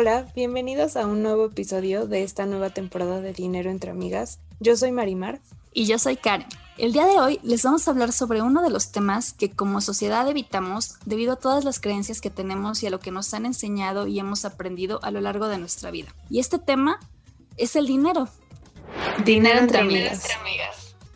Hola, bienvenidos a un nuevo episodio de esta nueva temporada de Dinero entre Amigas. Yo soy Marimar. Y yo soy Karen. El día de hoy les vamos a hablar sobre uno de los temas que como sociedad evitamos debido a todas las creencias que tenemos y a lo que nos han enseñado y hemos aprendido a lo largo de nuestra vida. Y este tema es el dinero. Dinero entre amigas.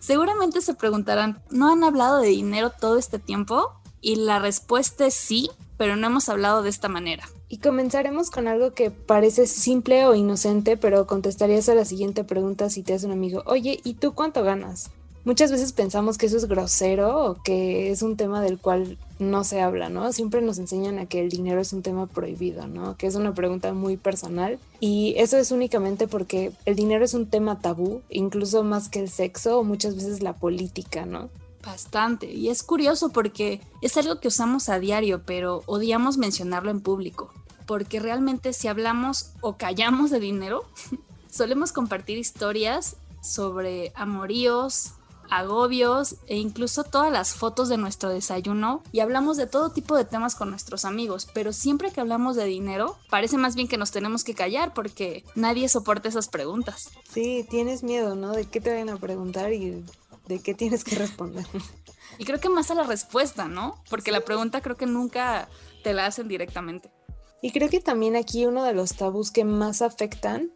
Seguramente se preguntarán, ¿no han hablado de dinero todo este tiempo? Y la respuesta es sí, pero no hemos hablado de esta manera. Y comenzaremos con algo que parece simple o inocente, pero contestarías a la siguiente pregunta si te hace un amigo, oye, ¿y tú cuánto ganas? Muchas veces pensamos que eso es grosero o que es un tema del cual no se habla, ¿no? Siempre nos enseñan a que el dinero es un tema prohibido, ¿no? Que es una pregunta muy personal y eso es únicamente porque el dinero es un tema tabú, incluso más que el sexo o muchas veces la política, ¿no? Bastante. Y es curioso porque es algo que usamos a diario, pero odiamos mencionarlo en público porque realmente si hablamos o callamos de dinero, solemos compartir historias sobre amoríos, agobios e incluso todas las fotos de nuestro desayuno y hablamos de todo tipo de temas con nuestros amigos, pero siempre que hablamos de dinero parece más bien que nos tenemos que callar porque nadie soporta esas preguntas. Sí, tienes miedo, ¿no? De qué te vayan a preguntar y de qué tienes que responder. Y creo que más a la respuesta, ¿no? Porque la pregunta creo que nunca te la hacen directamente. Y creo que también aquí uno de los tabús que más afectan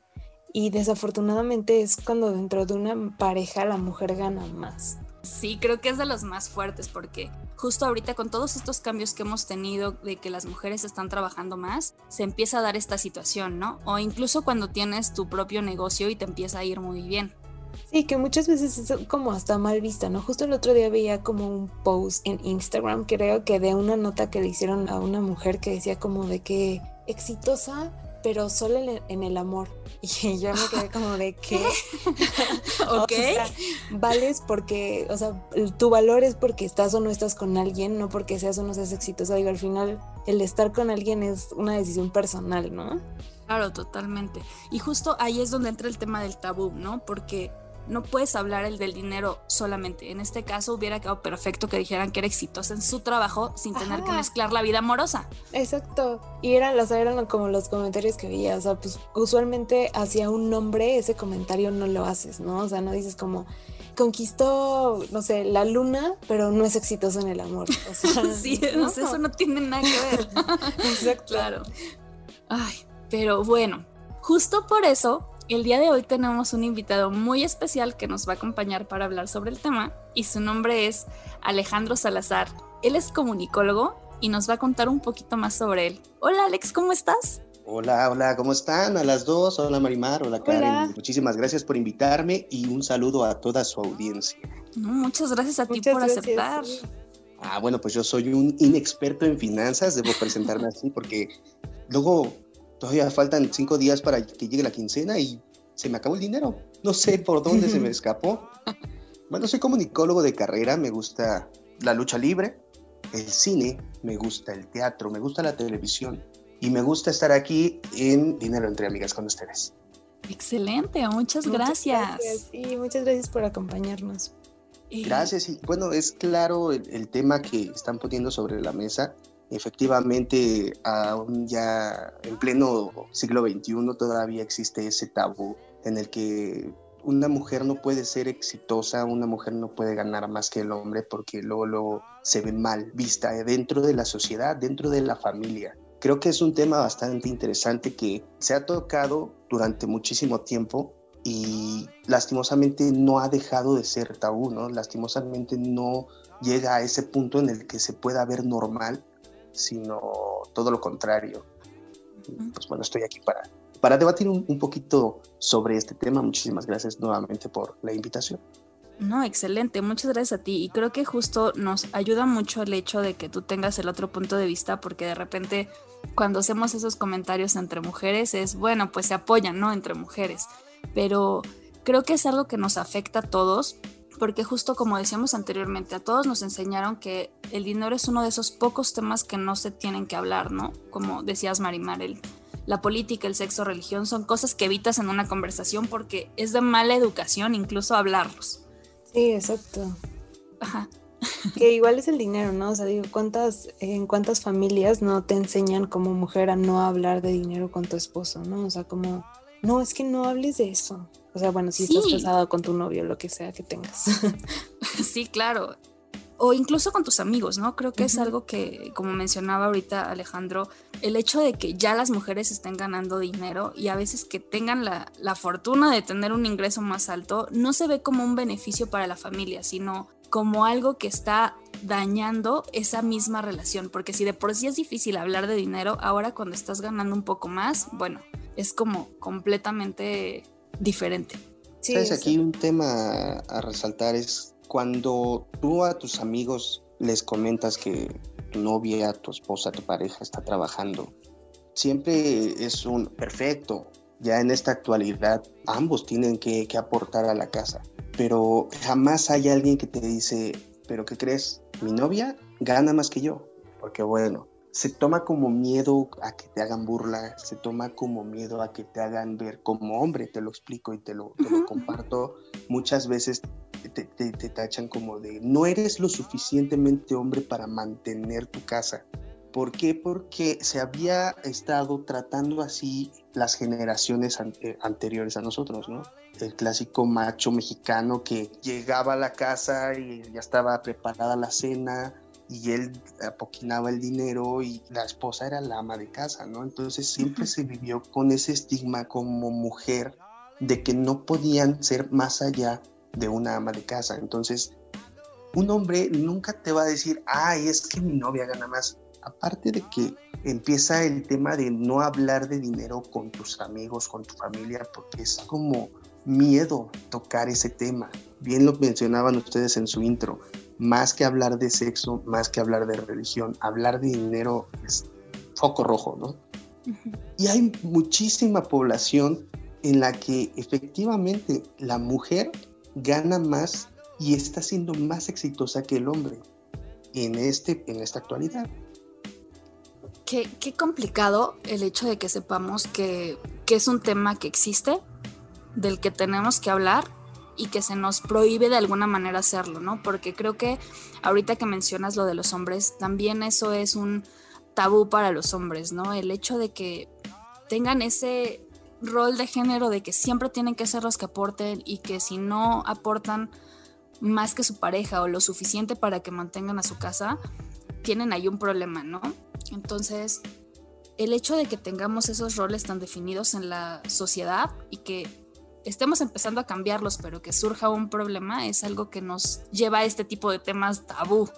y desafortunadamente es cuando dentro de una pareja la mujer gana más. Sí, creo que es de los más fuertes porque justo ahorita con todos estos cambios que hemos tenido de que las mujeres están trabajando más, se empieza a dar esta situación, ¿no? O incluso cuando tienes tu propio negocio y te empieza a ir muy bien. Sí, que muchas veces es como hasta mal vista, ¿no? Justo el otro día veía como un post en Instagram, creo que de una nota que le hicieron a una mujer que decía como de que exitosa, pero solo en el amor. Y yo me quedé como de que... ok. vales porque, o sea, tu valor es porque estás o no estás con alguien, no porque seas o no seas exitosa. Digo, al final, el estar con alguien es una decisión personal, ¿no? Claro, totalmente. Y justo ahí es donde entra el tema del tabú, ¿no? Porque no puedes hablar el del dinero solamente. En este caso hubiera quedado perfecto que dijeran que era exitosa en su trabajo sin tener que mezclar la vida amorosa. Exacto. Y eran, los, eran como los comentarios que veía. O sea, pues usualmente hacia un nombre ese comentario no lo haces, ¿no? O sea, no dices como conquistó, no sé, la luna, pero no es exitoso en el amor. O sea, sí, eso no tiene nada que ver. Exacto. Claro. Ay, pero bueno, justo por eso el día de hoy tenemos un invitado muy especial que nos va a acompañar para hablar sobre el tema y su nombre es Alejandro Salazar. Él es comunicólogo y nos va a contar un poquito más sobre él. Hola Alex, ¿cómo estás? Hola, hola, ¿cómo están? A las dos, hola Marimar, hola Karen. Muchísimas gracias por invitarme y un saludo a toda su audiencia. muchas gracias a ti por aceptar. Ah, bueno, pues yo soy un inexperto en finanzas, debo presentarme así porque luego todavía faltan cinco días para que llegue la quincena y se me acabó el dinero. No sé por dónde se me escapó. Bueno, soy comunicólogo de carrera, me gusta la lucha libre, el cine, me gusta el teatro, me gusta la televisión y me gusta estar aquí en Dinero entre Amigas con ustedes. Excelente, muchas, gracias. Y muchas gracias por acompañarnos. Gracias y bueno, es claro el tema que están poniendo sobre la mesa efectivamente aún ya en pleno siglo XXI todavía existe ese tabú en el que una mujer no puede ser exitosa, una mujer no puede ganar más que el hombre porque luego, luego se ve mal vista dentro de la sociedad, dentro de la familia. Creo que es un tema bastante interesante que se ha tocado durante muchísimo tiempo y lastimosamente no ha dejado de ser tabú, ¿no? Lastimosamente no llega a ese punto en el que se pueda ver normal, sino todo lo contrario. Pues bueno, estoy aquí para, para debatir un, un poquito sobre este tema. Muchísimas gracias nuevamente por la invitación. No, excelente, muchas gracias a ti. Y creo que justo nos ayuda mucho el hecho de que tú tengas el otro punto de vista, porque de repente cuando hacemos esos comentarios entre mujeres es, bueno, pues se apoyan, ¿no? Entre mujeres. Pero creo que es algo que nos afecta a todos, porque justo como decíamos anteriormente, a todos nos enseñaron que el dinero es uno de esos pocos temas que no se tienen que hablar, ¿no? Como decías, Marimar, el, la política, el sexo, religión, son cosas que evitas en una conversación porque es de mala educación incluso hablarlos. Sí, exacto. Ajá. Que igual es el dinero, ¿no? O sea, digo, ¿cuántas, en cuántas familias no te enseñan como mujer a no hablar de dinero con tu esposo, ¿no? O sea, como, no, es que no hables de eso. O sea, bueno, si estás casado con tu novio, lo que sea que tengas. sí, claro. O incluso con tus amigos, ¿no? Creo que es algo que, como mencionaba ahorita Alejandro, el hecho de que ya las mujeres estén ganando dinero y a veces que tengan la, fortuna de tener un ingreso más alto, no se ve como un beneficio para la familia, sino como algo que está dañando esa misma relación, porque si de por sí es difícil hablar de dinero, ahora cuando estás ganando un poco más, bueno, es como completamente diferente. Sí, ¿Sabes? Aquí un tema a resaltar es cuando tú a tus amigos les comentas que tu novia, tu esposa, tu pareja está trabajando, siempre es un perfecto. Ya en esta actualidad ambos tienen que, aportar a la casa, pero jamás hay alguien que te dice, pero ¿qué crees? Mi novia gana más que yo, porque bueno, se toma como miedo a que te hagan burla, se toma como miedo a que te hagan ver como hombre, te lo explico y te lo, te lo comparto. Muchas veces te, tachan como de no eres lo suficientemente hombre para mantener tu casa. ¿Por qué? Porque se había estado tratando así las generaciones eh, anteriores a nosotros, ¿no? El clásico macho mexicano que llegaba a la casa y ya estaba preparada la cena y él apoquinaba el dinero y la esposa era la ama de casa, ¿no? Entonces siempre se vivió con ese estigma como mujer de que no podían ser más allá de una ama de casa. Entonces, un hombre nunca te va a decir, ay, es que mi novia gana más. Aparte de que empieza el tema de no hablar de dinero con tus amigos, con tu familia, porque es como miedo tocar ese tema. Bien lo mencionaban ustedes en su intro, más que hablar de sexo, más que hablar de religión, hablar de dinero es foco rojo, ¿no? Y hay muchísima población en la que efectivamente la mujer gana más y está siendo más exitosa que el hombre en, este, en esta actualidad. Qué, qué complicado el hecho de que sepamos que, que es un tema que existe, del que tenemos que hablar y que se nos prohíbe de alguna manera hacerlo, ¿no? Porque creo que ahorita que mencionas lo de los hombres, también eso es un tabú para los hombres, ¿no? El hecho de que tengan ese rol de género de que siempre tienen que ser los que aporten y que si no aportan más que su pareja o lo suficiente para que mantengan a su casa, tienen ahí un problema, ¿no? Entonces, el hecho de que tengamos esos roles tan definidos en la sociedad y que estemos empezando a cambiarlos, pero que surja un problema, es algo que nos lleva a este tipo de temas tabú.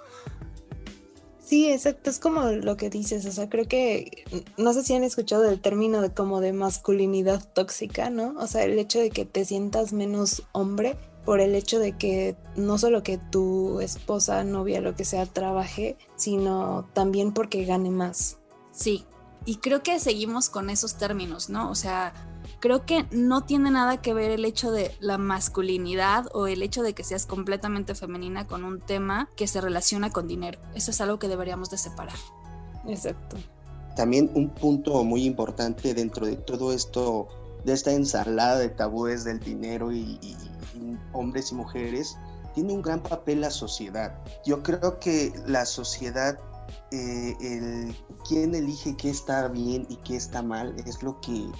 Sí, exacto, es como lo que dices, o sea, creo que, no sé si han escuchado el término de como de masculinidad tóxica, ¿no? O sea, el hecho de que te sientas menos hombre por el hecho de que no solo que tu esposa, novia, lo que sea, trabaje, sino también porque gane más. Sí, y creo que seguimos con esos términos, ¿no? O sea, creo que no tiene nada que ver el hecho de la masculinidad o el hecho de que seas completamente femenina con un tema que se relaciona con dinero. Eso es algo que deberíamos de separar. Exacto. También un punto muy importante dentro de todo esto, de esta ensalada de tabúes del dinero y, hombres y mujeres, tiene un gran papel la sociedad. Yo creo que la sociedad eh, el quién elige qué está bien y qué está mal es lo que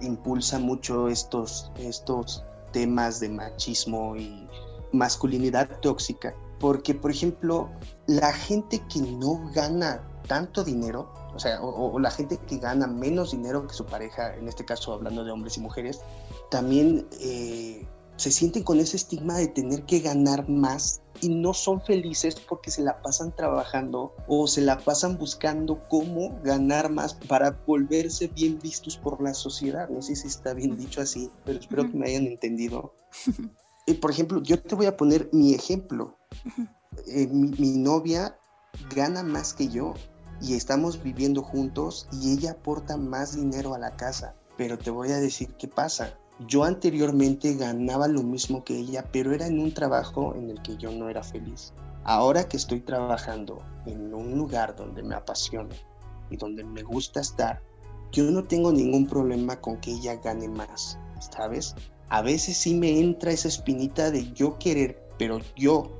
impulsa mucho estos, estos temas de machismo y masculinidad tóxica, porque por ejemplo, la gente que no gana tanto dinero, o sea, o, la gente que gana menos dinero que su pareja, en este caso hablando de hombres y mujeres, también eh, se sienten con ese estigma de tener que ganar más y no son felices porque se la pasan trabajando o se la pasan buscando cómo ganar más para volverse bien vistos por la sociedad. No sé si está bien dicho así, pero espero que me hayan entendido. Y por ejemplo, yo te voy a poner mi ejemplo. Eh, mi novia gana más que yo y estamos viviendo juntos y ella aporta más dinero a la casa. Pero te voy a decir qué pasa yo anteriormente ganaba lo mismo que ella, pero era en un trabajo en el que yo no era feliz. Ahora que estoy trabajando en un lugar donde me apasiona y donde me gusta estar, yo no tengo ningún problema con que ella gane más, ¿sabes? A veces sí me entra esa espinita de yo querer, pero yo,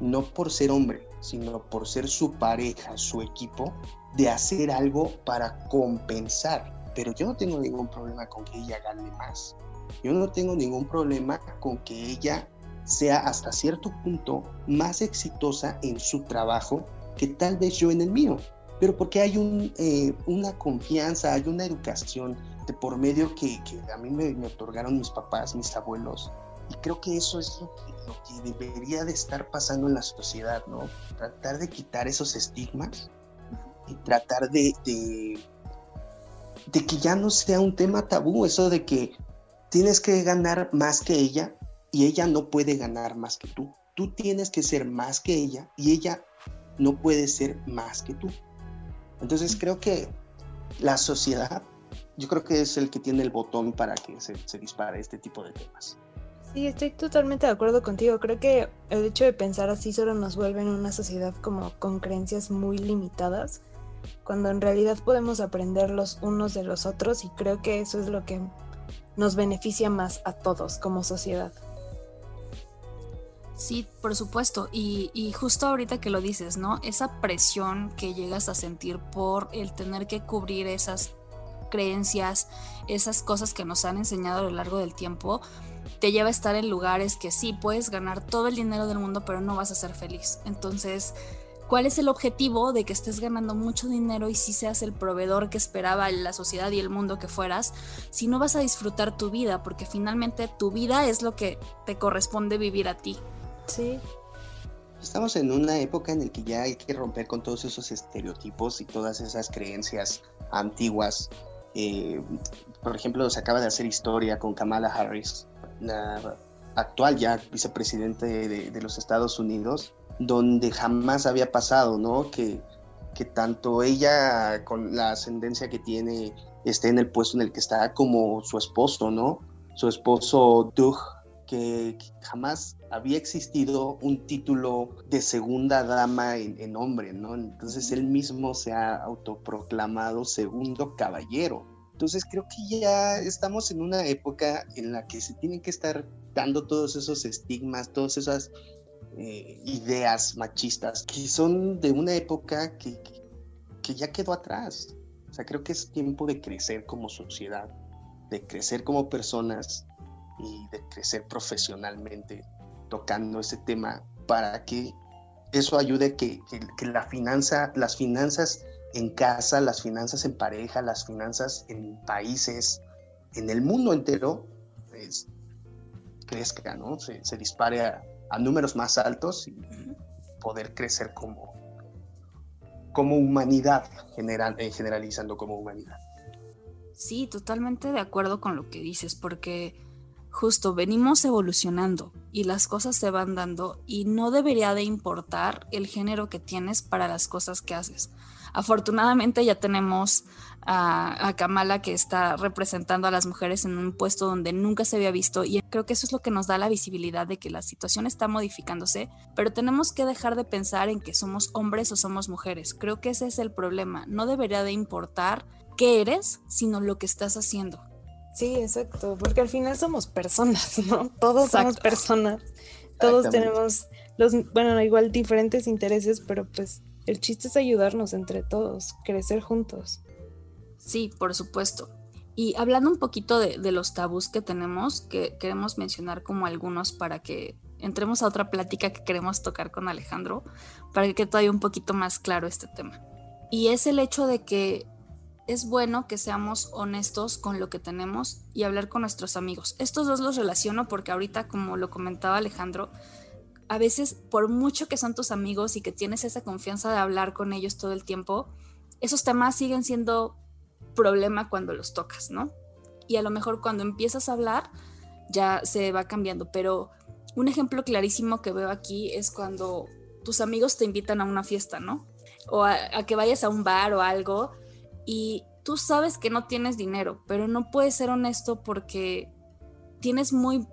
no por ser hombre, sino por ser su pareja, su equipo, de hacer algo para compensar. Pero yo no tengo ningún problema con que ella gane más. Yo no tengo ningún problema con que ella sea hasta cierto punto más exitosa en su trabajo que tal vez yo en el mío, pero porque hay eh, una confianza, hay una educación de por medio que, a mí me, otorgaron mis papás, mis abuelos, y creo que eso es lo que, debería de estar pasando en la sociedad, ¿no? Tratar de quitar esos estigmas y tratar de que ya no sea un tema tabú, eso de que tienes que ganar más que ella y ella no puede ganar más que tú. Tú tienes que ser más que ella y ella no puede ser más que tú. Entonces creo que la sociedad, yo creo que es el que tiene el botón para que se, dispare este tipo de temas. Sí, estoy totalmente de acuerdo contigo. Creo que el hecho de pensar así solo nos vuelve en una sociedad como con creencias muy limitadas, cuando en realidad podemos aprender los unos de los otros y creo que eso es lo que nos beneficia más a todos como sociedad. Sí, por supuesto. Y, justo ahorita que lo dices, ¿no? Esa presión que llegas a sentir por el tener que cubrir esas creencias, esas cosas que nos han enseñado a lo largo del tiempo, te lleva a estar en lugares que sí, puedes ganar todo el dinero del mundo, pero no vas a ser feliz. Entonces, cuál es el objetivo de que estés ganando mucho dinero y si seas el proveedor que esperaba la sociedad y el mundo que fueras, si no vas a disfrutar tu vida, porque finalmente tu vida es lo que te corresponde vivir a ti. Sí. Estamos en una época en la que ya hay que romper con todos esos estereotipos y todas esas creencias antiguas. Eh, por ejemplo, se acaba de hacer historia con Kamala Harris, la actual ya vicepresidente de los Estados Unidos, donde jamás había pasado, ¿no? Que, que tanto ella, con la ascendencia que tiene, esté en el puesto en el que está, como su esposo, ¿no? Su esposo Doug, que jamás había existido un título de segunda dama en, hombre, ¿no? Entonces él mismo se ha autoproclamado segundo caballero. Entonces creo que ya estamos en una época en la que se tienen que estar dando todos esos estigmas, todas esas eh, ideas machistas que son de una época que, que, ya quedó atrás. O sea, creo que es tiempo de crecer como sociedad, de crecer como personas y de crecer profesionalmente tocando ese tema para que eso ayude que, que, la finanza, las finanzas en casa, las finanzas en pareja, las finanzas en países, en el mundo entero, pues, crezca, ¿no? Se, se dispare a, a números más altos y poder crecer como, como humanidad, general, eh, generalizando como humanidad. Sí, totalmente de acuerdo con lo que dices, porque justo venimos evolucionando y las cosas se van dando y no debería de importar el género que tienes para las cosas que haces. Afortunadamente ya tenemos a, Kamala que está representando a las mujeres en un puesto donde nunca se había visto y creo que eso es lo que nos da la visibilidad de que la situación está modificándose, pero tenemos que dejar de pensar en que somos hombres o somos mujeres. Creo que ese es el problema. No debería de importar qué eres, sino lo que estás haciendo. Sí, exacto, porque al final somos personas, ¿no? Todos somos personas. Todos tenemos los, bueno, igual diferentes intereses, pero pues el chiste es ayudarnos entre todos, crecer juntos. Sí, por supuesto. Y hablando un poquito de, los tabús que tenemos, que queremos mencionar como algunos para que entremos a otra plática que queremos tocar con Alejandro, para que quede todavía un poquito más claro este tema. Y es el hecho de que es bueno que seamos honestos con lo que tenemos y hablar con nuestros amigos. Estos dos los relaciono porque ahorita, como lo comentaba Alejandro, a veces por mucho que son tus amigos y que tienes esa confianza de hablar con ellos todo el tiempo, esos temas siguen siendo problema cuando los tocas, ¿no? Y a lo mejor cuando empiezas a hablar ya se va cambiando, pero un ejemplo clarísimo que veo aquí es cuando tus amigos te invitan a una fiesta, ¿no? O a, que vayas a un bar o algo y tú sabes que no tienes dinero, pero no puedes ser honesto porque tienes muy,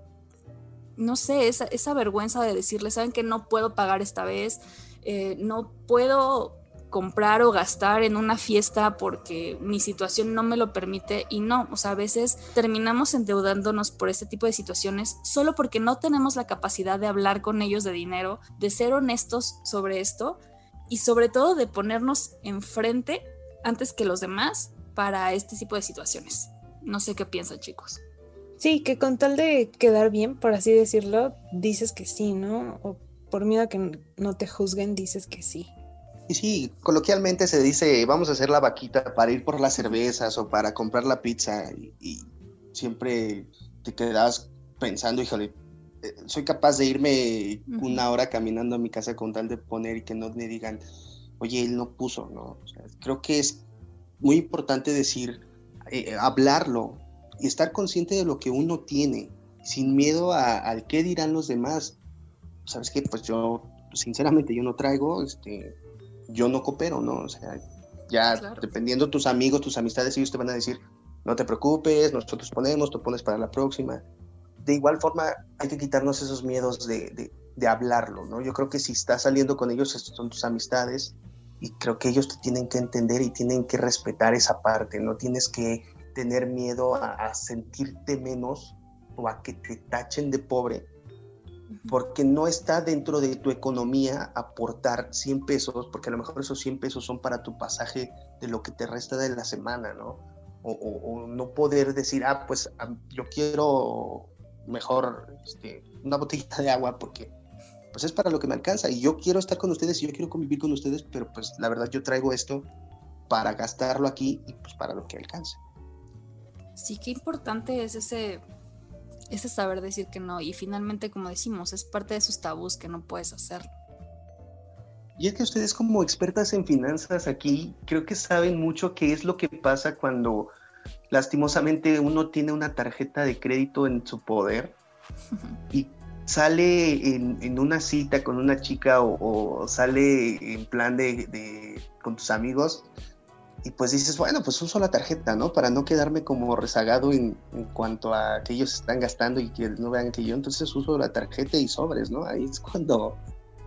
no sé, esa, esa vergüenza de decirle, saben que no puedo pagar esta vez, eh, no puedo comprar o gastar en una fiesta porque mi situación no me lo permite y no, o sea, a veces terminamos endeudándonos por este tipo de situaciones solo porque no tenemos la capacidad de hablar con ellos de dinero, de ser honestos sobre esto y sobre todo de ponernos enfrente antes que los demás para este tipo de situaciones. No sé qué piensan chicos. Sí, que con tal de quedar bien, por así decirlo, dices que sí, ¿no? O por miedo a que no te juzguen, dices que sí. Y sí, coloquialmente se dice, vamos a hacer la vaquita para ir por las cervezas o para comprar la pizza y, siempre te quedas pensando, híjole, eh, soy capaz de irme una hora caminando a mi casa con tal de poner y que no me digan, oye, él no puso, ¿no? creo que es muy importante decir, eh, eh, hablarlo y estar consciente de lo que uno tiene, sin miedo al qué dirán los demás. ¿Sabes qué? Pues yo, sinceramente, yo no traigo, este, yo no coopero, ¿no? O sea, ya dependiendo tus amigos, tus amistades, ellos te van a decir, no te preocupes, nosotros ponemos, tú pones para la próxima. De igual forma, hay que quitarnos esos miedos de, de hablarlo, ¿no? Yo creo que si estás saliendo con ellos, son tus amistades, y creo que ellos te tienen que entender y tienen que respetar esa parte, no tienes que tener miedo a, sentirte menos o a que te tachen de pobre, porque no está dentro de tu economía aportar 100 pesos, porque a lo mejor esos 100 pesos son para tu pasaje de lo que te resta de la semana, ¿no? O, no poder decir, ah, pues yo quiero mejor este, una botellita de agua porque pues es para lo que me alcanza y yo quiero estar con ustedes y yo quiero convivir con ustedes, pero pues la verdad yo traigo esto para gastarlo aquí y pues para lo que alcance. Sí, qué importante es ese, ese saber decir que no y finalmente como decimos, es parte de esos tabús que no puedes hacer. Y es que ustedes como expertas en finanzas aquí, creo que saben mucho qué es lo que pasa cuando lastimosamente uno tiene una tarjeta de crédito en su poder y sale en, una cita con una chica o, sale en plan de, con tus amigos y pues dices, bueno, pues uso la tarjeta, ¿no? Para no quedarme como rezagado en, cuanto a que ellos están gastando y que no vean que yo, entonces uso la tarjeta y sobres, ¿no? Ahí es cuando,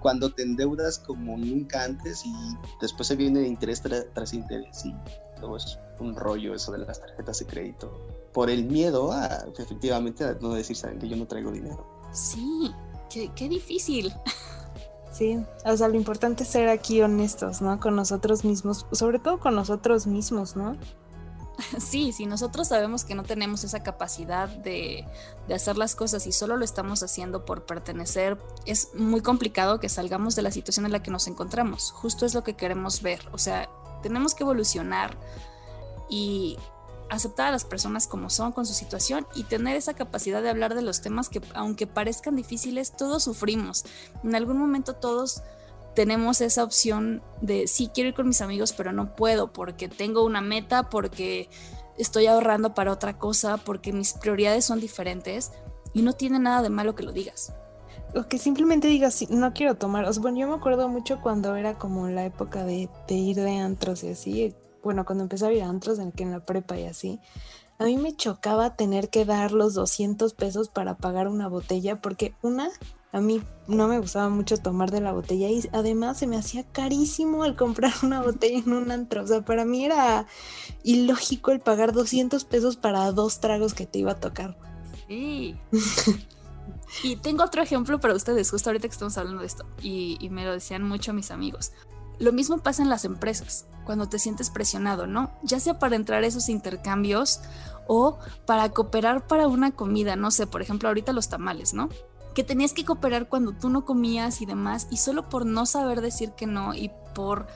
cuando te endeudas como nunca antes y después se viene interés tras interés y todo es un rollo eso de las tarjetas de crédito. Por el miedo a, efectivamente, a no decir, saben que yo no traigo dinero. Sí, qué, difícil. Sí, o sea, lo importante es ser aquí honestos, ¿no? Con nosotros mismos, sobre todo con nosotros mismos, ¿no? Sí, si nosotros sabemos que no tenemos esa capacidad de, de, hacer las cosas y solo lo estamos haciendo por pertenecer, es muy complicado que salgamos de la situación en la que nos encontramos. Justo es lo que queremos ver. O sea, tenemos que evolucionar y aceptar a las personas como son con su situación y tener esa capacidad de hablar de los temas que aunque parezcan difíciles, todos sufrimos. En algún momento todos tenemos esa opción de sí quiero ir con mis amigos, pero no puedo porque tengo una meta, porque estoy ahorrando para otra cosa, porque mis prioridades son diferentes y no tiene nada de malo que lo digas. O que simplemente digas, no quiero tomar. bueno, yo me acuerdo mucho cuando era como la época de, de ir de antros y así, bueno, cuando empecé a ir a antros en, que en la prepa y así, a mí me chocaba tener que dar los 200 pesos para pagar una botella, porque una, a mí no me gustaba mucho tomar de la botella y además se me hacía carísimo el comprar una botella en un antro. O sea, para mí era ilógico el pagar 200 pesos para dos tragos que te iba a tocar. Sí. y tengo otro ejemplo para ustedes, justo ahorita que estamos hablando de esto, y, y me lo decían mucho mis amigos Lo mismo pasa en las empresas, cuando te sientes presionado, ¿no? Ya sea para entrar a esos intercambios o para cooperar para una comida, no sé, por ejemplo, ahorita los tamales, ¿no? Que tenías que cooperar cuando tú no comías y demás, y solo por no saber decir que no y por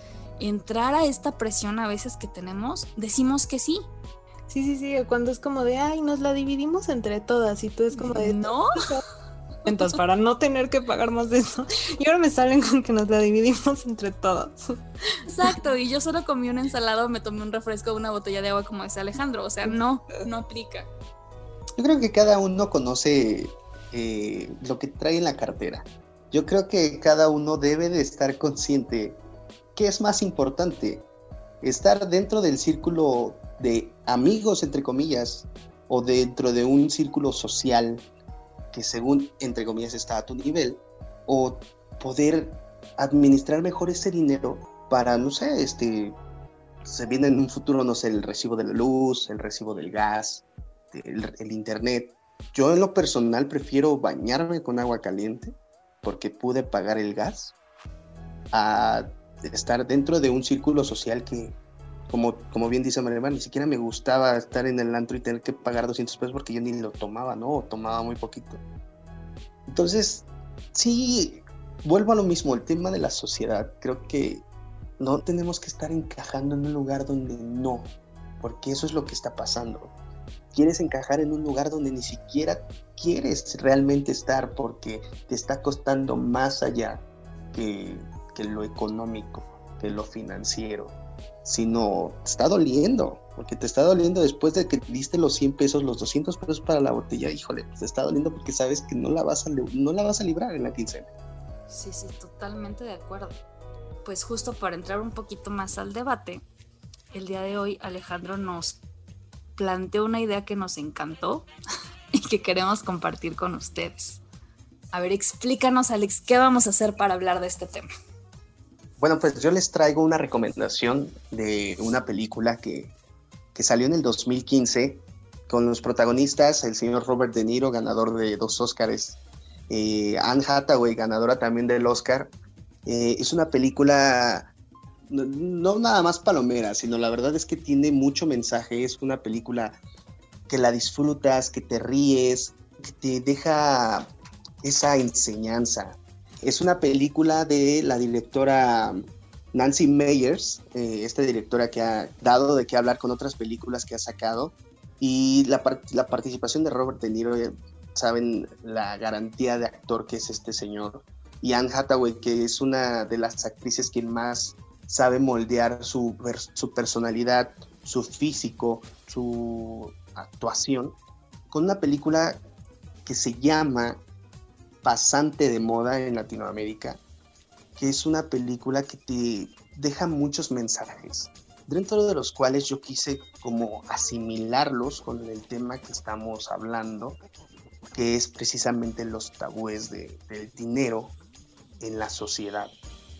entrar a esta presión a veces que tenemos, decimos que sí. Sí, sí, sí, cuando es como de, ay, nos la dividimos entre todas y tú es como de, no. Entonces, para no tener que pagar más de eso. Y ahora me salen con que nos la dividimos entre todas. Exacto, y yo solo comí una ensalada, me tomé un refresco, una botella de agua, como dice Alejandro. O sea, no, no aplica. Yo creo que cada uno conoce eh, lo que trae en la cartera. Yo creo que cada uno debe de estar consciente qué es más importante. Estar dentro del círculo de amigos, entre comillas, o dentro de un círculo social que según, entre comillas, está a tu nivel, o poder administrar mejor ese dinero para, no sé, este, se viene en un futuro, no sé, el recibo de la luz, el recibo del gas, el, internet. Yo en lo personal prefiero bañarme con agua caliente porque pude pagar el gas a estar dentro de un círculo social que, como, como bien dice María, ni siquiera me gustaba estar en el antro y tener que pagar 200 pesos porque yo ni lo tomaba, ¿no? O tomaba muy poquito. Entonces, sí, vuelvo a lo mismo, el tema de la sociedad. Creo que no tenemos que estar encajando en un lugar donde no, porque eso es lo que está pasando. Quieres encajar en un lugar donde ni siquiera quieres realmente estar porque te está costando más allá que, que lo económico, que lo financiero sino te está doliendo, porque te está doliendo después de que diste los 100 pesos, los 200 pesos para la botella, híjole, te está doliendo porque sabes que no la vas a, no la vas a librar en la quincena. Sí, sí, totalmente de acuerdo. Pues justo para entrar un poquito más al debate, el día de hoy Alejandro nos planteó una idea que nos encantó y que queremos compartir con ustedes. A ver, explícanos, Alex, ¿qué vamos a hacer para hablar de este tema? Bueno, pues yo les traigo una recomendación de una película que, salió en el 2015 con los protagonistas, el señor Robert De Niro, ganador de dos Oscars, eh, Anne Hathaway, ganadora también del Oscar. Eh, es una película no, nada más palomera, sino la verdad es que tiene mucho mensaje. Es una película que la disfrutas, que te ríes, que te deja esa enseñanza. Es una película de la directora Nancy Meyers, eh, esta directora que ha dado de qué hablar con otras películas que ha sacado. Y la, la participación de Robert De Niro, eh, saben la garantía de actor que es este señor. Y Anne Hathaway, que es una de las actrices que más sabe moldear su, su personalidad, su físico, su actuación, con una película que se llama pasante de moda en Latinoamérica, que es una película que te deja muchos mensajes, dentro de los cuales yo quise como asimilarlos con el tema que estamos hablando, que es precisamente los tabúes del dinero en la sociedad.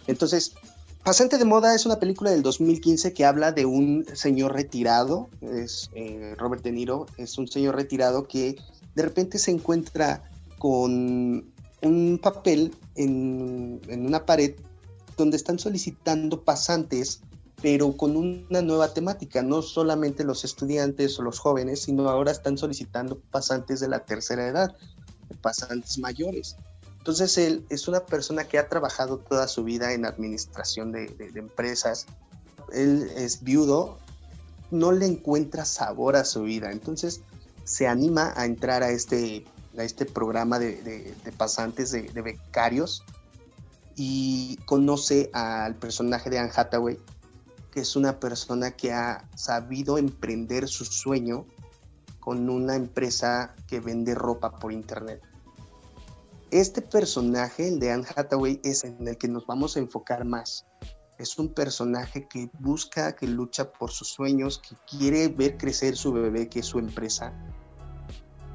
Entonces, Pasante de Moda es una película del 2015 que habla de un señor retirado, es eh, Robert De Niro, es un señor retirado que de repente se encuentra con un papel en, una pared donde están solicitando pasantes, pero con una nueva temática, no solamente los estudiantes o los jóvenes, sino ahora están solicitando pasantes de la tercera edad, pasantes mayores. Entonces él es una persona que ha trabajado toda su vida en administración de, de empresas. Él es viudo, no le encuentra sabor a su vida. Entonces se anima a entrar a este a este programa de, pasantes, de, becarios, y conoce al personaje de Anne Hathaway, que es una persona que ha sabido emprender su sueño con una empresa que vende ropa por internet. Este personaje, el de Anne Hathaway, es en el que nos vamos a enfocar más. Es un personaje que busca, que lucha por sus sueños, que quiere ver crecer su bebé, que es su empresa,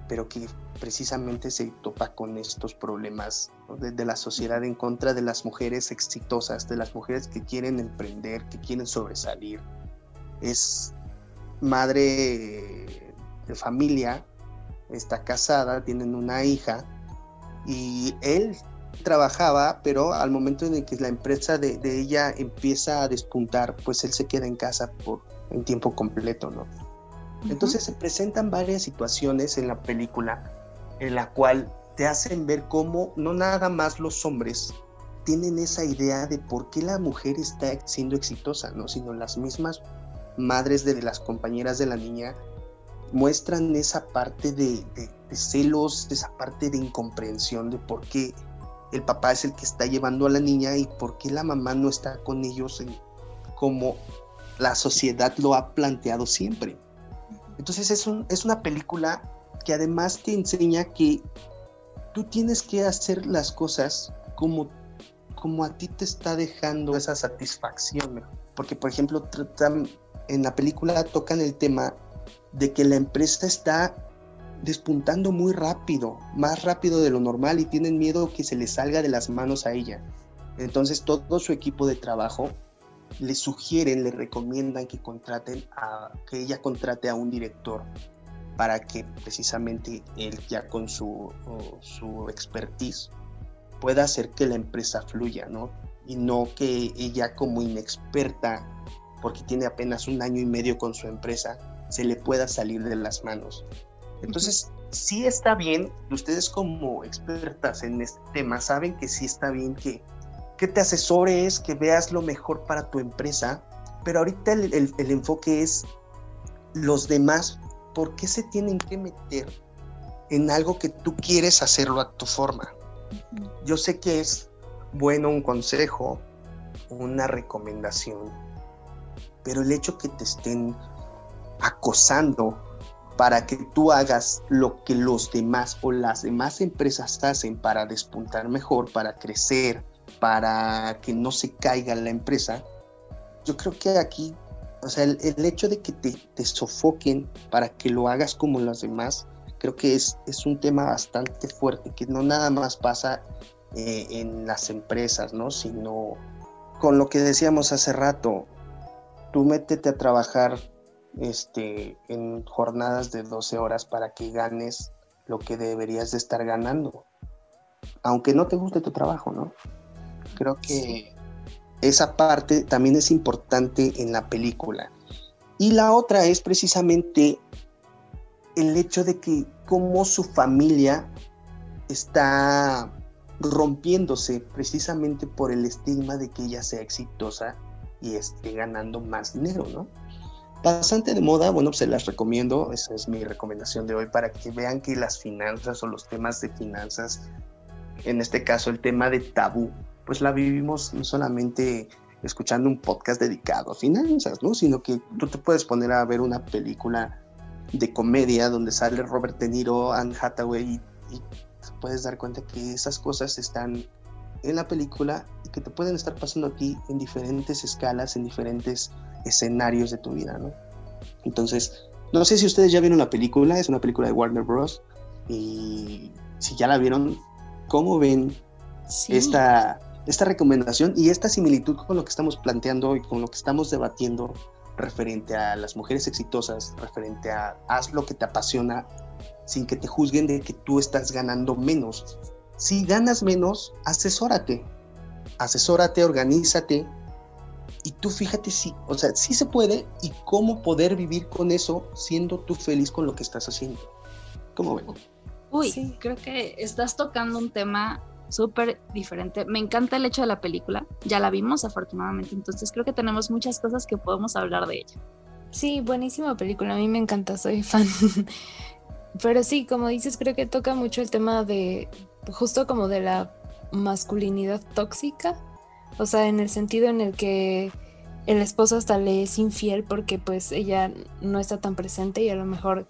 pero que precisamente se topa con estos problemas de, la sociedad en contra de las mujeres exitosas, de las mujeres que quieren emprender, que quieren sobresalir. Es madre de familia, está casada, tienen una hija y él trabajaba, pero al momento en que la empresa de, ella empieza a despuntar, pues él se queda en casa por en tiempo completo, ¿no? Entonces se presentan varias situaciones en la película en la cual te hacen ver cómo no nada más los hombres tienen esa idea de por qué la mujer está siendo exitosa, ¿no? Sino las mismas madres de las compañeras de la niña muestran esa parte de, de celos, esa parte de incomprensión de por qué el papá es el que está llevando a la niña y por qué la mamá no está con ellos como la sociedad lo ha planteado siempre. Entonces es, un, es una película que además te enseña que tú tienes que hacer las cosas como, como a ti te está dejando esa satisfacción. Porque, por ejemplo, en la película tocan el tema de que la empresa está despuntando muy rápido, más rápido de lo normal y tienen miedo que se le salga de las manos a ella. Entonces todo su equipo de trabajo le sugieren, le recomiendan que contraten a, que ella contrate a un director para que precisamente él ya con su, su expertise pueda hacer que la empresa fluya, ¿no? Y no que ella como inexperta, porque tiene apenas un año y medio con su empresa, se le pueda salir de las manos. Entonces, sí está bien, ustedes como expertas en este tema saben que sí está bien que, que te asesores, que veas lo mejor para tu empresa, pero ahorita el, enfoque es los demás, ¿por qué se tienen que meter en algo que tú quieres hacerlo a tu forma? Yo sé que es bueno un consejo, una recomendación, pero el hecho que te estén acosando para que tú hagas lo que los demás o las demás empresas hacen para despuntar mejor, para crecer, para que no se caiga la empresa, yo creo que aquí, o sea, el, hecho de que te, sofoquen para que lo hagas como los demás, creo que es, es un tema bastante fuerte, que no nada más pasa eh, en las empresas, ¿no? Sino con lo que decíamos hace rato, tú métete a trabajar este, en jornadas de 12 horas para que ganes lo que deberías de estar ganando. Aunque no te guste tu trabajo, ¿no? Creo que esa parte también es importante en la película. Y la otra es precisamente el hecho de que como su familia está rompiéndose precisamente por el estigma de que ella sea exitosa y esté ganando más dinero, ¿no? bastante de moda, bueno, pues se las recomiendo, esa es mi recomendación de hoy para que vean que las finanzas o los temas de finanzas, en este caso el tema de tabú, pues la vivimos no solamente escuchando un podcast dedicado a finanzas, ¿no? Sino que tú te puedes poner a ver una película de comedia donde sale Robert De Niro, Anne Hathaway y, y puedes dar cuenta que esas cosas están en la película y que te pueden estar pasando aquí en diferentes escalas, en diferentes escenarios de tu vida, ¿no? Entonces, no sé si ustedes ya vieron la película, es una película de Warner Bros. Y si ya la vieron, ¿cómo ven esta, esta recomendación y esta similitud con lo que estamos planteando y con lo que estamos debatiendo referente a las mujeres exitosas, referente a haz lo que te apasiona sin que te juzguen de que tú estás ganando menos. Si ganas menos, asesórate. Asesórate, organízate, y tú fíjate si, o sea, sí se puede y cómo poder vivir con eso siendo tú feliz con lo que estás haciendo. ¿Cómo ven? Uy, creo que estás tocando un tema súper diferente. Me encanta el hecho de la película. Ya la vimos, afortunadamente. Entonces creo que tenemos muchas cosas que podemos hablar de ella. Sí, buenísima película. A mí me encanta, soy fan. Pero sí, como dices, creo que toca mucho el tema de, justo como de la masculinidad tóxica o sea, en el sentido en el que el esposo hasta le es infiel porque pues ella no está tan presente y a lo mejor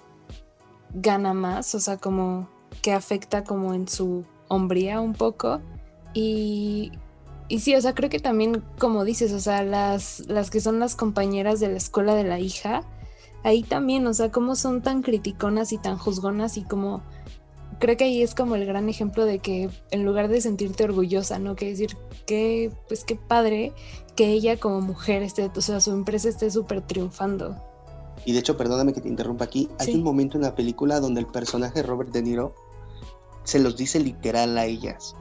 gana más, o sea, como que afecta como en su hombría un poco. Y, y sí, o sea, creo que también, como dices, o sea, las, las que son las compañeras de la escuela de la hija, ahí también, o sea, cómo son tan criticonas y tan juzgonas y como creo que ahí es como el gran ejemplo de que en lugar de sentirte orgullosa, ¿no? Que decir que, pues qué padre que ella como mujer esté, o sea, su empresa esté súper triunfando. Y de hecho, perdóname que te interrumpa aquí, hay un momento en la película donde el personaje Robert De Niro se los dice literal a ellas.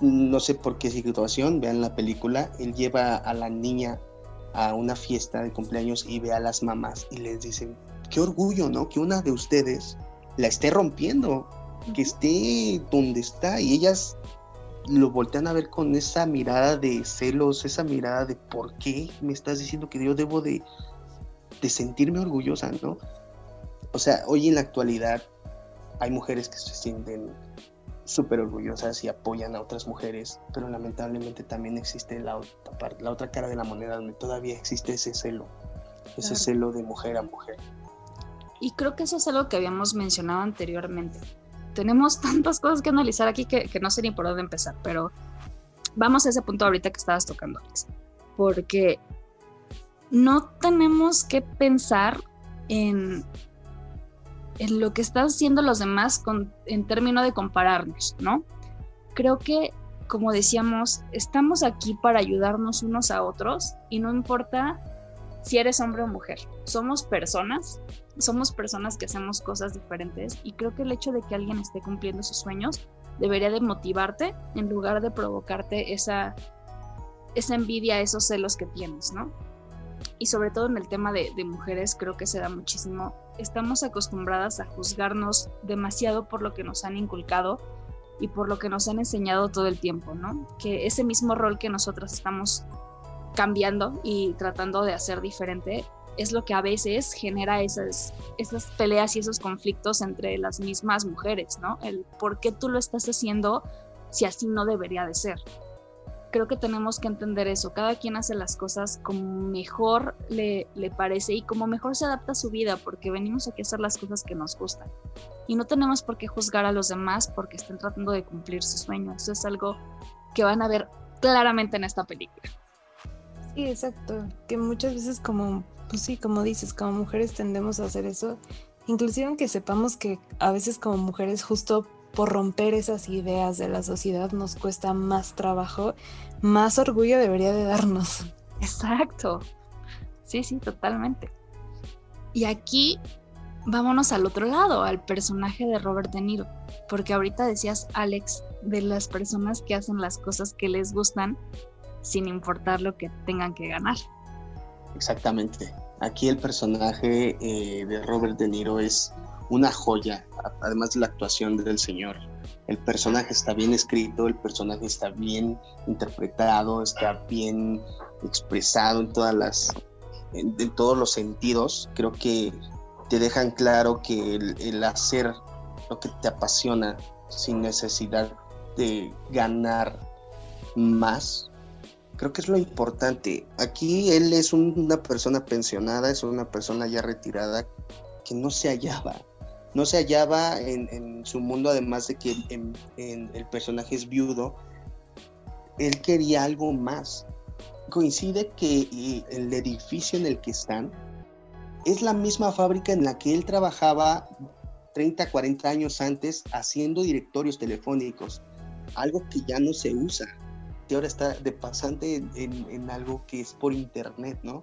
no sé por qué situación, vean la película, él lleva a la niña a una fiesta de cumpleaños y ve a las mamás y les dicen, qué orgullo, ¿no? Que una de ustedes la esté rompiendo, que esté donde está y ellas lo voltean a ver con esa mirada de celos, esa mirada de por qué me estás diciendo que yo debo de, de sentirme orgullosa, ¿no? O sea, hoy en la actualidad hay mujeres que se sienten súper orgullosas y apoyan a otras mujeres, pero lamentablemente también existe la otra, la otra cara de la moneda donde todavía existe ese celo, ese celo de mujer a mujer. Y creo que eso es algo que habíamos mencionado anteriormente. Tenemos tantas cosas que analizar aquí que, que no sé ni por dónde empezar, pero vamos a ese punto ahorita que estabas tocando, Alex. Porque no tenemos que pensar en en lo que están haciendo los demás en términos de compararnos, ¿no? Creo que, como decíamos, estamos aquí para ayudarnos unos a otros y no importa si eres hombre o mujer, somos personas, somos personas que hacemos cosas diferentes y creo que el hecho de que alguien esté cumpliendo sus sueños debería de motivarte en lugar de provocarte esa, esa envidia, esos celos que tienes, ¿no? Y sobre todo en el tema de, mujeres creo que se da muchísimo. Estamos acostumbradas a juzgarnos demasiado por lo que nos han inculcado y por lo que nos han enseñado todo el tiempo, ¿no? Que ese mismo rol que nosotras estamos cambiando y tratando de hacer diferente es lo que a veces genera esas, esas peleas y esos conflictos entre las mismas mujeres, ¿no? El por qué tú lo estás haciendo si así no debería de ser creo que tenemos que entender eso. Cada quien hace las cosas como mejor le, le, parece y como mejor se adapta a su vida, porque venimos aquí a hacer las cosas que nos gustan. Y no tenemos por qué juzgar a los demás porque estén tratando de cumplir sus sueños. Eso es algo que van a ver claramente en esta película. Sí, exacto. Que muchas veces como, pues sí, como dices, como mujeres tendemos a hacer eso. Inclusive aunque sepamos que a veces como mujeres justo por romper esas ideas de la sociedad nos cuesta más trabajo, más orgullo debería de darnos. Exacto. Sí, sí, totalmente. Y aquí vámonos al otro lado, al personaje de Robert De Niro, porque ahorita decías, Alex, de las personas que hacen las cosas que les gustan sin importar lo que tengan que ganar. Exactamente. Aquí el personaje eh, de Robert De Niro es una joya, además de la actuación del señor. El personaje está bien escrito, el personaje está bien interpretado, está bien expresado en todas las todos los sentidos. Creo que te dejan claro que el, hacer lo que te apasiona sin necesidad de ganar más, creo que es lo importante. Aquí él es una persona pensionada, es una persona ya retirada que no se hallaba no se hallaba en, su mundo, además de que el personaje es viudo, él quería algo más. Coincide que el edificio en el que están es la misma fábrica en la que él trabajaba 30, 40 años antes haciendo directorios telefónicos, algo que ya no se usa, que ahora está de pasante en, en algo que es por internet, ¿no?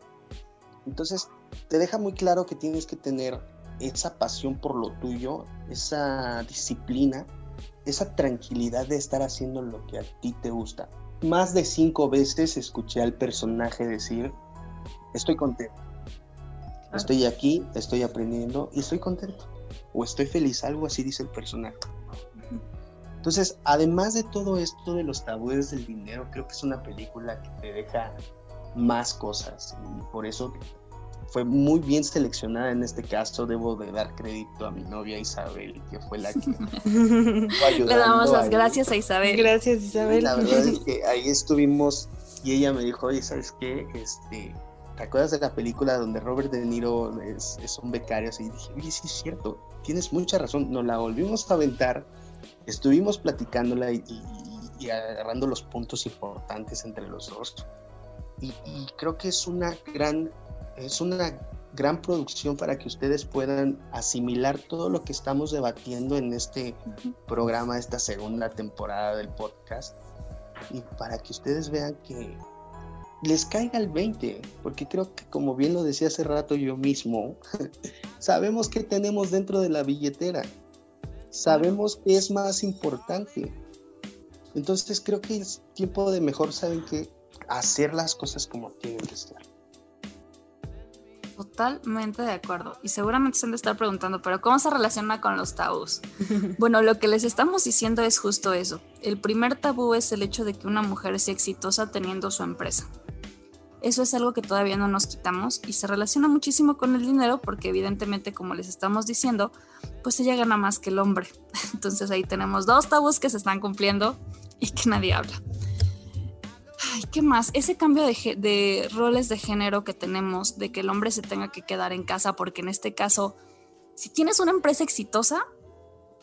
Entonces, te deja muy claro que tienes que tener esa pasión por lo tuyo, esa disciplina, esa tranquilidad de estar haciendo lo que a ti te gusta. Más de cinco veces escuché al personaje decir, estoy contento, estoy aquí, estoy aprendiendo y estoy contento, o estoy feliz, algo así dice el personaje. Entonces, además de todo esto de los tabúes del dinero, creo que es una película que te deja más cosas y por eso fue muy bien seleccionada en este caso. Debo de dar crédito a mi novia Isabel, que fue la que Le damos las gracias a Isabel. Gracias Isabel. La verdad es que ahí estuvimos y ella me dijo, oye, ¿sabes qué? Este, ¿Te acuerdas de la película donde Robert De Niro es, es un becario? Y dije, oye, sí es cierto, tienes mucha razón. Nos la volvimos a aventar, estuvimos platicándola y, y, agarrando los puntos importantes entre los dos. Y, y, creo que es una gran es una gran producción para que ustedes puedan asimilar todo lo que estamos debatiendo en este programa, esta segunda temporada del podcast, y para que ustedes vean que les caiga el 20, porque creo que como bien lo decía hace rato yo mismo, sabemos que tenemos dentro de la billetera, sabemos que es más importante. Entonces creo que es tiempo de mejor, ¿saben qué? Hacer las cosas como tienen que estar. Totalmente de acuerdo. Y seguramente se han de estar preguntando, pero ¿cómo se relaciona con los tabús? bueno, lo que les estamos diciendo es justo eso. El primer tabú es el hecho de que una mujer sea exitosa teniendo su empresa. Eso es algo que todavía no nos quitamos y se relaciona muchísimo con el dinero porque evidentemente, como les estamos diciendo, pues ella gana más que el hombre. Entonces ahí tenemos dos tabús que se están cumpliendo y que nadie habla. Ay, ¿qué más? Ese cambio de, roles de género que tenemos, de que el hombre se tenga que quedar en casa, porque en este caso, si tienes una empresa exitosa,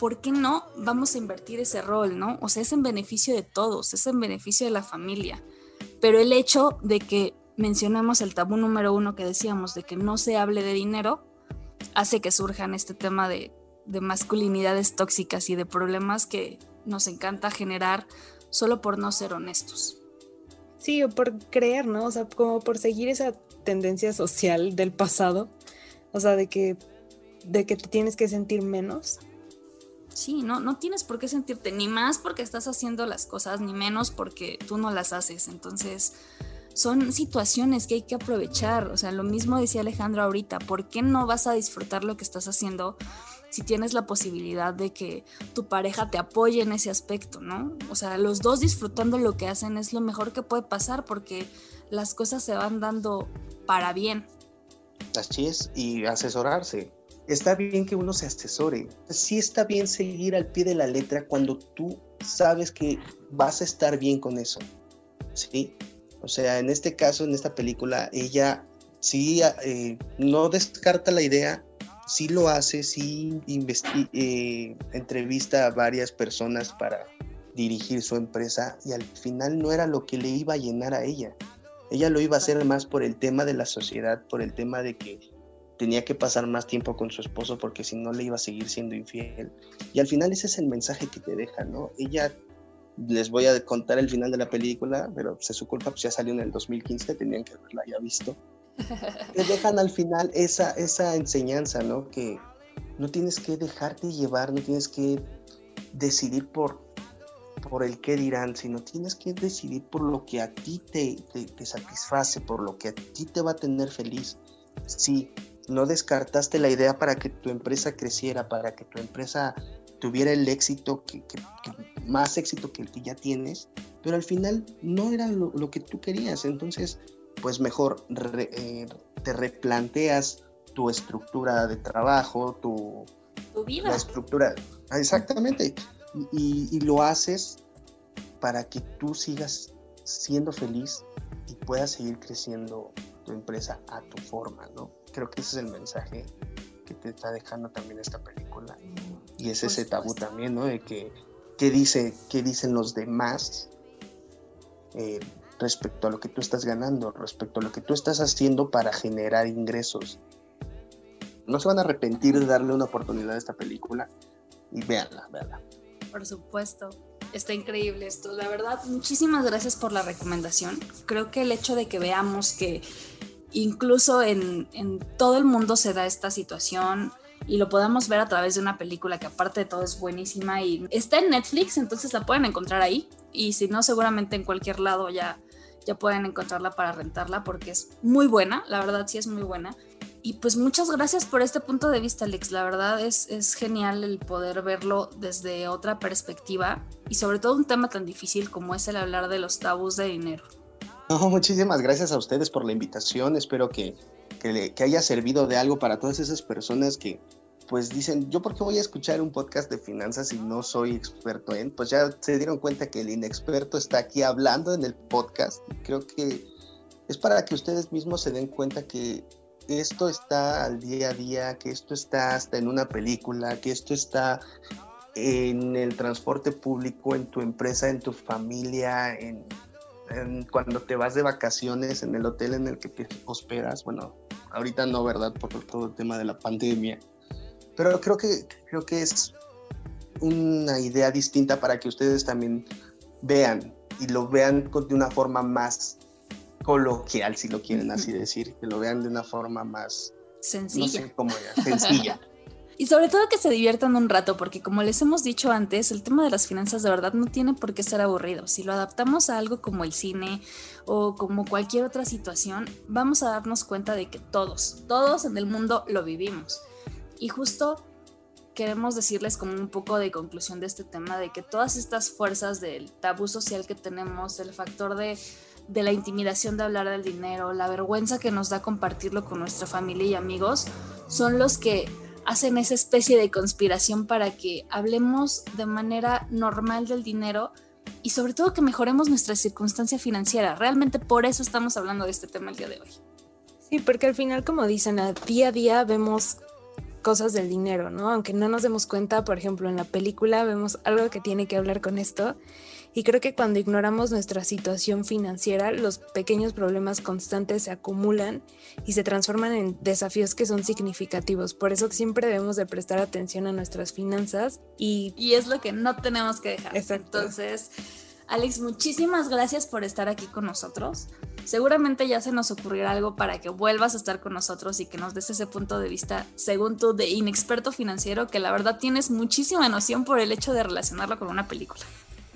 ¿por qué no vamos a invertir ese rol, no? O sea, es en beneficio de todos, es en beneficio de la familia. Pero el hecho de que mencionemos el tabú número uno que decíamos, de que no se hable de dinero, hace que surjan este tema de, de masculinidades tóxicas y de problemas que nos encanta generar solo por no ser honestos. Sí, o por creer, ¿no? O sea, como por seguir esa tendencia social del pasado, o sea, de que, de que te tienes que sentir menos. Sí, no, no tienes por qué sentirte ni más porque estás haciendo las cosas, ni menos porque tú no las haces. Entonces, son situaciones que hay que aprovechar. O sea, lo mismo decía Alejandro ahorita, ¿por qué no vas a disfrutar lo que estás haciendo? Si tienes la posibilidad de que tu pareja te apoye en ese aspecto, ¿no? O sea, los dos disfrutando lo que hacen es lo mejor que puede pasar porque las cosas se van dando para bien. Así es, y asesorarse. Está bien que uno se asesore. Sí está bien seguir al pie de la letra cuando tú sabes que vas a estar bien con eso. ¿Sí? O sea, en este caso, en esta película, ella sí eh, no descarta la idea sí lo hace, sí eh, entrevista a varias personas para dirigir su empresa y al final no era lo que le iba a llenar a ella. Ella lo iba a hacer más por el tema de la sociedad, por el tema de que tenía que pasar más tiempo con su esposo porque si no le iba a seguir siendo infiel. Y al final ese es el mensaje que te deja, ¿no? Ella, les voy a contar el final de la película, pero pues, es su culpa, pues ya salió en el 2015, tenían que haberla ya visto te dejan al final esa, esa enseñanza, ¿no? Que no tienes que dejarte llevar, no tienes que decidir por, por el qué dirán, sino tienes que decidir por lo que a ti te, te, satisface, por lo que a ti te va a tener feliz. Si no descartaste la idea para que tu empresa creciera, para que tu empresa tuviera el éxito, que, más éxito que el que ya tienes, pero al final no era lo, lo que tú querías. Entonces, pues mejor eh, te replanteas tu estructura de trabajo, tu, vida. La estructura, ah, exactamente. Y, lo haces para que tú sigas siendo feliz y puedas seguir creciendo tu empresa a tu forma, ¿no? Creo que ese es el mensaje que te está dejando también esta película. Y es ese tabú también, ¿no? De que, ¿qué, dice, qué dicen los demás? Eh, respecto a lo que tú estás ganando, respecto a lo que tú estás haciendo para generar ingresos. No se van a arrepentir de darle una oportunidad a esta película y véanla, véanla. Por supuesto, está increíble esto. La verdad, muchísimas gracias por la recomendación. Creo que el hecho de que veamos que incluso en, todo el mundo se da esta situación, y lo podamos ver a través de una película que aparte de todo es buenísima y está en Netflix, entonces la pueden encontrar ahí y si no seguramente en cualquier lado ya ya pueden encontrarla para rentarla porque es muy buena, la verdad sí es muy buena. Y pues muchas gracias por este punto de vista, Alex. La verdad es, es genial el poder verlo desde otra perspectiva y sobre todo un tema tan difícil como es el hablar de los tabús de dinero. No, muchísimas gracias a ustedes por la invitación. Espero que, que, que haya servido de algo para todas esas personas que, pues dicen, ¿yo por qué voy a escuchar un podcast de finanzas si no soy experto en? Pues ya se dieron cuenta que el inexperto está aquí hablando en el podcast. Creo que es para que ustedes mismos se den cuenta que esto está al día a día, que esto está hasta en una película, que esto está en el transporte público, en tu empresa, en tu familia, en, cuando te vas de vacaciones, en el hotel en el que te hospedas. Bueno, ahorita no, ¿verdad? Por todo el tema de la pandemia pero creo que, creo que es una idea distinta para que ustedes también vean y lo vean de una forma más coloquial, si lo quieren así decir, que lo vean de una forma más sencilla. No sé cómo sencilla. Y sobre todo que se diviertan un rato, porque como les hemos dicho antes, el tema de las finanzas de verdad no tiene por qué ser aburrido. Si lo adaptamos a algo como el cine o como cualquier otra situación, vamos a darnos cuenta de que todos, todos en el mundo lo vivimos. Y justo queremos decirles como un poco de conclusión de este tema, de que todas estas fuerzas del tabú social que tenemos, el factor de, de la intimidación de hablar del dinero, la vergüenza que nos da compartirlo con nuestra familia y amigos, son los que hacen esa especie de conspiración para que hablemos de manera normal del dinero y sobre todo que mejoremos nuestra circunstancia financiera. Realmente por eso estamos hablando de este tema el día de hoy. Sí, porque al final, como dicen, a día a día vemos cosas del dinero, ¿no? Aunque no nos demos cuenta, por ejemplo, en la película vemos algo que tiene que hablar con esto y creo que cuando ignoramos nuestra situación financiera, los pequeños problemas constantes se acumulan y se transforman en desafíos que son significativos. Por eso siempre debemos de prestar atención a nuestras finanzas y... Y es lo que no tenemos que dejar. Exacto. Entonces, Alex, muchísimas gracias por estar aquí con nosotros. Seguramente ya se nos ocurrirá algo para que vuelvas a estar con nosotros y que nos des ese punto de vista, según tú, de inexperto financiero, que la verdad tienes muchísima noción por el hecho de relacionarlo con una película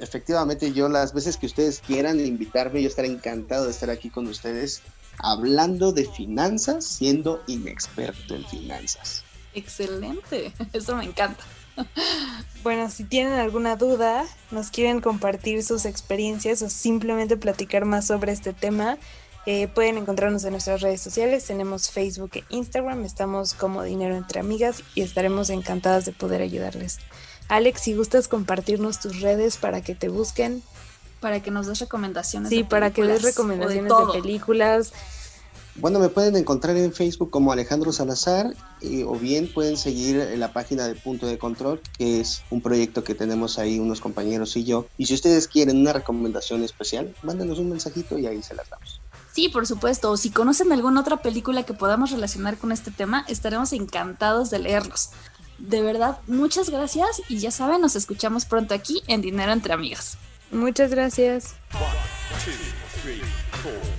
efectivamente yo las veces que ustedes quieran invitarme, yo estaré encantado de estar aquí con ustedes hablando de finanzas siendo inexperto en finanzas. Excelente, eso me encanta. Bueno, si tienen alguna duda, nos quieren compartir sus experiencias o simplemente platicar más sobre este tema, eh, pueden encontrarnos en nuestras redes sociales. Tenemos Facebook e Instagram. Estamos como Dinero entre Amigas y estaremos encantadas de poder ayudarles. Alex, si gustas compartirnos tus redes para que te busquen. Para que nos des recomendaciones. Sí, para que des recomendaciones de, películas. Bueno, me pueden encontrar en Facebook como Alejandro Salazar o bien pueden seguir la página de Punto de Control, que es un proyecto que tenemos ahí unos compañeros y yo. Y si ustedes quieren una recomendación especial, mándenos un mensajito y ahí se las damos. Sí, por supuesto. O si conocen alguna otra película que podamos relacionar con este tema, estaremos encantados de leerlos. De verdad, muchas gracias y ya saben, nos escuchamos pronto aquí en Dinero entre Amigas. Muchas gracias.